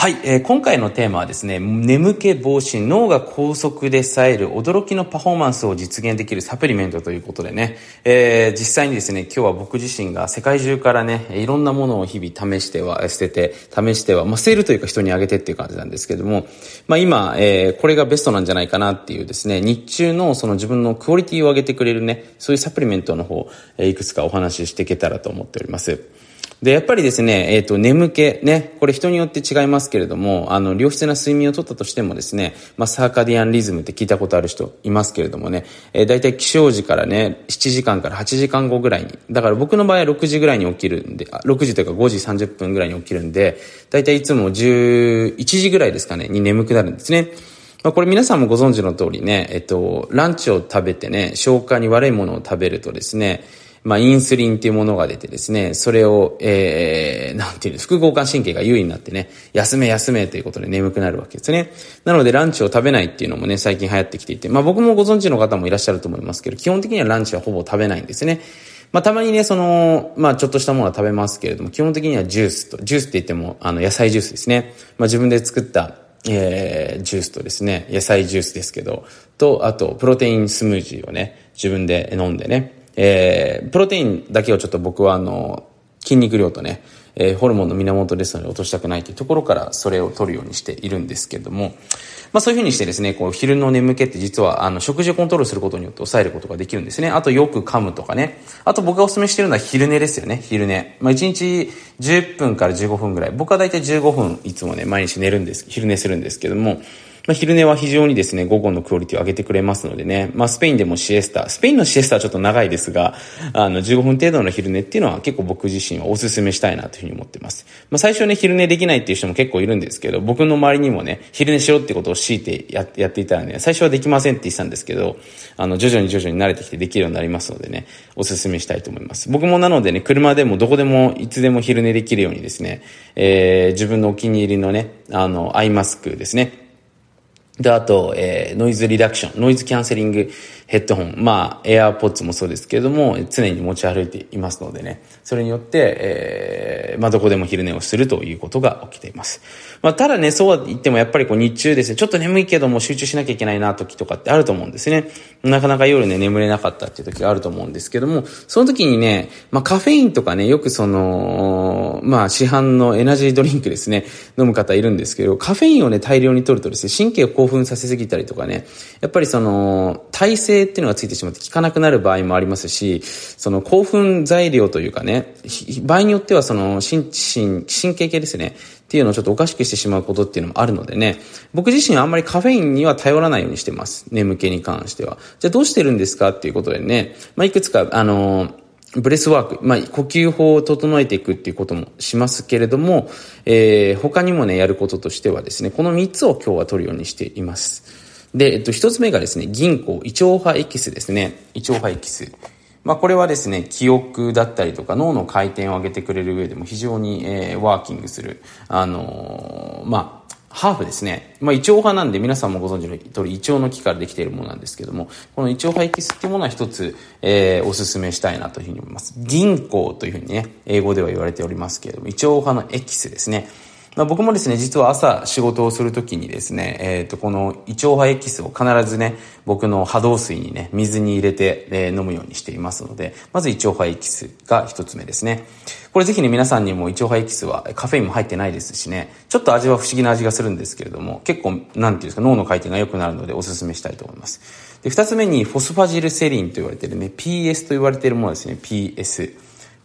はい、えー、今回のテーマはですね、眠気防止、脳が高速で冴える驚きのパフォーマンスを実現できるサプリメントということでね、えー、実際にですね、今日は僕自身が世界中からね、いろんなものを日々試しては捨てて、試しては、まあ、捨てるというか人にあげてっていう感じなんですけども、まあ今、えー、これがベストなんじゃないかなっていうですね、日中のその自分のクオリティを上げてくれるね、そういうサプリメントの方、え、いくつかお話ししていけたらと思っております。で、やっぱりですね、えっ、ー、と、眠気、ね、これ人によって違いますけれども、あの、良質な睡眠をとったとしてもですね、まあ、サーカディアンリズムって聞いたことある人いますけれどもね、えー、大体起床時からね、7時間から8時間後ぐらいに、だから僕の場合は6時ぐらいに起きるんで、6時というか5時30分ぐらいに起きるんで、大体いつも11時ぐらいですかね、に眠くなるんですね。まあ、これ皆さんもご存知の通りね、えっと、ランチを食べてね、消化に悪いものを食べるとですね、まあ、インスリンっていうものが出てですね、それを、えー、なんていう副交感神経が優位になってね、休め休めということで眠くなるわけですね。なのでランチを食べないっていうのもね、最近流行ってきていて、まあ僕もご存知の方もいらっしゃると思いますけど、基本的にはランチはほぼ食べないんですね。まあ、たまにね、その、まあ、ちょっとしたものは食べますけれども、基本的にはジュースと、ジュースって言っても、あの、野菜ジュースですね。まあ、自分で作った、えー、ジュースとですね、野菜ジュースですけど、と、あと、プロテインスムージーをね、自分で飲んでね、えー、プロテインだけをちょっと僕はあの、筋肉量とね、えー、ホルモンの源ですので落としたくないというところからそれを取るようにしているんですけども、まあそういうふうにしてですね、こう昼の眠気って実はあの食事をコントロールすることによって抑えることができるんですね。あとよく噛むとかね。あと僕がお勧めしてるのは昼寝ですよね、昼寝。まあ1日10分から15分ぐらい。僕は大体15分いつもね、毎日寝るんです、昼寝するんですけども、まあ、昼寝は非常にですね、午後のクオリティを上げてくれますのでね、まあ、スペインでもシエスタ、スペインのシエスタはちょっと長いですが、あの、15分程度の昼寝っていうのは結構僕自身はお勧めしたいなというふうに思ってます。まあ、最初ね、昼寝できないっていう人も結構いるんですけど、僕の周りにもね、昼寝しろってことを強いてややっていたらね、最初はできませんって言ってたんですけど、あの、徐々に徐々に慣れてきてできるようになりますのでね、お勧めしたいと思います。僕もなのでね、車でもどこでもいつでも昼寝できるようにですね、えー、自分のお気に入りのね、あの、アイマスクですね、で、あと、えー、ノイズリダクション、ノイズキャンセリングヘッドホン、まあ、エアーポッツもそうですけれども、常に持ち歩いていますのでね、それによって、えー、まあ、どこでも昼寝をするということが起きています。まあ、ただね、そうは言ってもやっぱりこう日中ですね、ちょっと眠いけども集中しなきゃいけないな時とかってあると思うんですね。なかなか夜ね、眠れなかったっていう時があると思うんですけども、その時にね、まあ、カフェインとかね、よくその、まあ、市販のエナジードリンクですね、飲む方いるんですけど、カフェインをね、大量に取るとですね、神経を興奮させすぎたりとかね、やっぱりその、体勢っていうのがついてしまって効かなくなる場合もありますし、その興奮材料というかね、場合によってはその、神、神、神経系ですね、っていうのをちょっとおかしくしてしまうことっていうのもあるのでね、僕自身はあんまりカフェインには頼らないようにしてます。眠気に関しては。じゃあどうしてるんですか？っていうことでね、まあ、いくつか、あの breathwork、まあ、呼吸法を整えていくっていうこともしますけれども、えー、他にもね、やることとしてはですね、この3つを今日は取るようにしています。で、えっと、一つ目がですね、銀行、胃腸波エキスですね。胃腸波エキス。まあ、これはですね、記憶だったりとか脳の回転を上げてくれる上でも非常に、えー、ワーキングする、あのー、まあ、ハーフですね。まあ、胃腸派なんで皆さんもご存知の通り胃腸の木からできているものなんですけども、この胃腸派エキスっていうものは一つ、えー、おすすめしたいなというふうに思います。銀行というふうにね、英語では言われておりますけれども、胃腸派のエキスですね。まあ、僕もですね、実は朝仕事をするときにですね、えっ、ー、と、この胃腸波エキスを必ずね、僕の波動水にね、水に入れて、えー、飲むようにしていますので、まず胃腸波エキスが一つ目ですね。これぜひね、皆さんにも胃腸波エキスはカフェインも入ってないですしね、ちょっと味は不思議な味がするんですけれども、結構、なんていうんですか、脳の回転が良くなるのでお勧めしたいと思います。で、二つ目にフォスファジルセリンと言われてるね、PS と言われてるものですね、PS。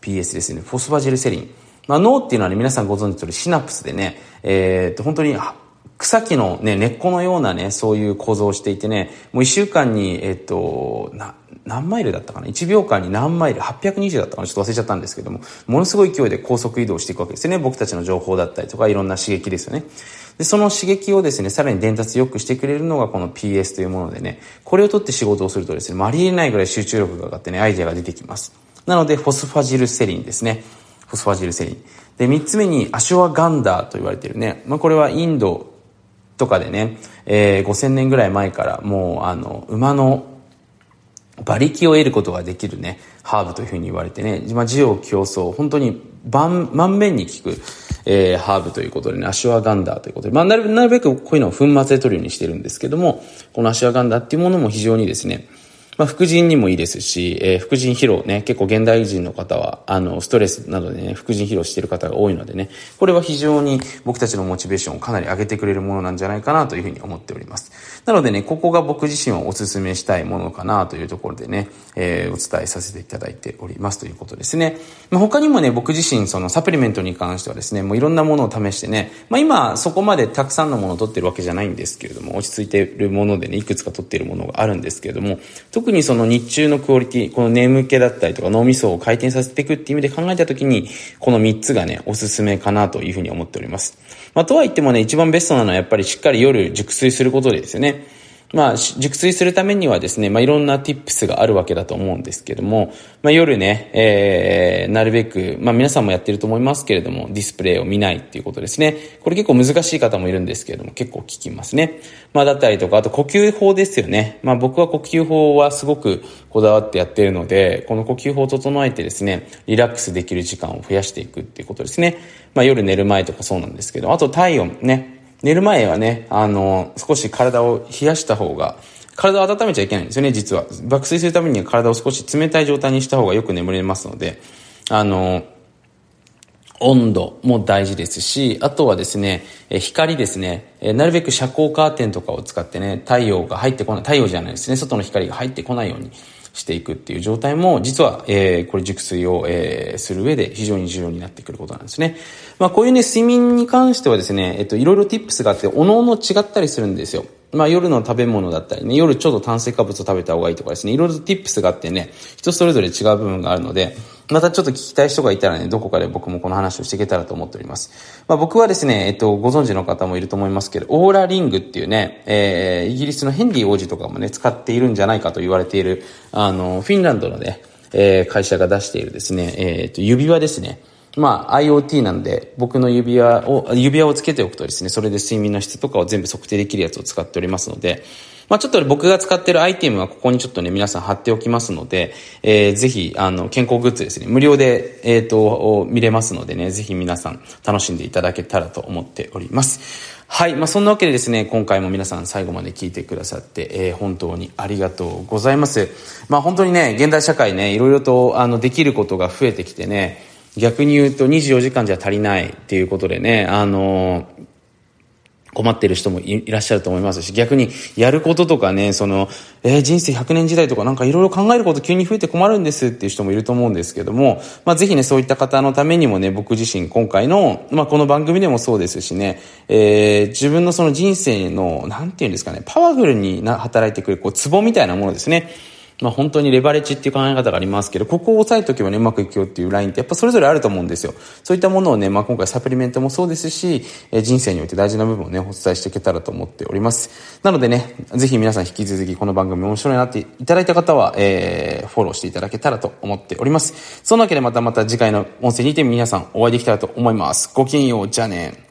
PS ですね、フォスファジルセリン。まあ、脳っていうのはね、皆さんご存知の通りシナプスでね、えー、っと、本当に、草木のね、根っこのようなね、そういう構造をしていてね、もう一週間に、えっと、な、何マイルだったかな ?1 秒間に何マイル ?820 だったかな？ちょっと忘れちゃったんですけども、ものすごい勢いで高速移動していくわけですよね。僕たちの情報だったりとか、いろんな刺激ですよね。で、その刺激をですね、さらに伝達良くしてくれるのがこの PS というものでね、これを取って仕事をするとですね、ありえないぐらい集中力が上がってね、アイデアが出てきます。なので、フォスファジルセリンですね。フォスファジルセリン。で、三つ目にアシュワガンダーと言われてるね。まあ、これはインドとかでね、えー、5000年ぐらい前からもう、あの、馬の馬力を得ることができるね、ハーブというふうに言われてね、まあ、需要競争、本当に万、満面に効く、えー、ハーブということでね、アシュワガンダーということで、まあ、なるなるべくこういうのを粉末で取るようにしてるんですけども、このアシュワガンダーっていうものも非常にですね、まあ、副腎にもいいですし、えー、副腎疲労ね、結構現代人の方は、あの、ストレスなどでね、副腎疲労している方が多いのでね、これは非常に僕たちのモチベーションをかなり上げてくれるものなんじゃないかなというふうに思っております。なのでね、ここが僕自身はお勧めしたいものかなというところでね、えー、お伝えさせていただいておりますということですね。まあ、他にもね、僕自身そのサプリメントに関してはですね、もういろんなものを試してね、まあ、今そこまでたくさんのものを取ってるわけじゃないんですけれども、落ち着いているものでね、いくつか取っているものがあるんですけれども、特にその日中のクオリティ、この眠気だったりとか脳みそを回転させていくっていう意味で考えたときに、この3つがね、おすすめかなというふうに思っております。まあ、とはいってもね、一番ベストなのはやっぱりしっかり夜熟睡することですよね。まあ、熟睡するためにはですね、まあ、いろんな tips があるわけだと思うんですけども、まあ、夜ね、えー、なるべく、まあ、皆さんもやってると思いますけれども、ディスプレイを見ないっていうことですね。これ結構難しい方もいるんですけれども、結構聞きますね。まあ、だったりとか、あと呼吸法ですよね。まあ、僕は呼吸法はすごくこだわってやってるので、この呼吸法を整えてですね、リラックスできる時間を増やしていくっていうことですね。まあ、夜寝る前とかそうなんですけど、あと体温ね、寝る前はね、あの、少し体を冷やした方が、体を温めちゃいけないんですよね、実は。爆睡するためには体を少し冷たい状態にした方がよく眠れますので、あの、温度も大事ですし、あとはですね、光ですね、なるべく遮光カーテンとかを使ってね、太陽が入ってこない、太陽じゃないですね、外の光が入ってこないようにしていくっていう状態も、実は、えー、これ熟睡を、えー、する上で非常に重要になってくることなんですね。まあ、こういうね、睡眠に関してはですね、えっと、いろいろ tips があって、おのおの違ったりするんですよ。まあ夜の食べ物だったりね、夜ちょっと炭水化物を食べた方がいいとかですね、いろいろ tips があってね、人それぞれ違う部分があるので、またちょっと聞きたい人がいたらね、どこかで僕もこの話をしていけたらと思っております。まあ僕はですね、えっと、ご存知の方もいると思いますけど、オーラリングっていうね、えー、イギリスのヘンリー王子とかもね、使っているんじゃないかと言われている、あの、フィンランドのね、えー、会社が出しているですね、えー、っと、指輪ですね。まあ IoT なんで僕の指輪を、指輪をつけておくとですね、それで睡眠の質とかを全部測定できるやつを使っておりますので、まあちょっと僕が使ってるアイテムはここにちょっとね、皆さん貼っておきますので、えー、ぜひ、あの、健康グッズですね、無料で、えっ、ー、と、見れますのでね、ぜひ皆さん楽しんでいただけたらと思っております。はい。まあ、そんなわけでですね、今回も皆さん最後まで聞いてくださって、えー、本当にありがとうございます。まあ、本当にね、現代社会ね、いろいろと、あの、できることが増えてきてね、逆に言うと24時間じゃ足りないっていうことでね、あの困ってる人もいらっしゃると思いますし、逆にやることとかね、その、えー、人生100年時代とかなんかいろいろ考えること急に増えて困るんですっていう人もいると思うんですけども、まあぜひね、そういった方のためにもね、僕自身今回の、まあこの番組でもそうですしね、えー、自分のその人生の、なんていうんですかね、パワフルにな働いてくる、こう、ツボみたいなものですね。まあ本当にレバレッジっていう考え方がありますけど、ここを押さえとけばね、うまくいくよっていうラインってやっぱそれぞれあると思うんですよ。そういったものをね、まあ今回サプリメントもそうですし、え人生において大事な部分をね、お伝えしていけたらと思っております。なのでね、ぜひ皆さん引き続きこの番組面白いなっていただいた方は、えー、フォローしていただけたらと思っております。そんなわけでまたまた次回の音声にて皆さんお会いできたらと思います。ごきげんよう、じゃあね。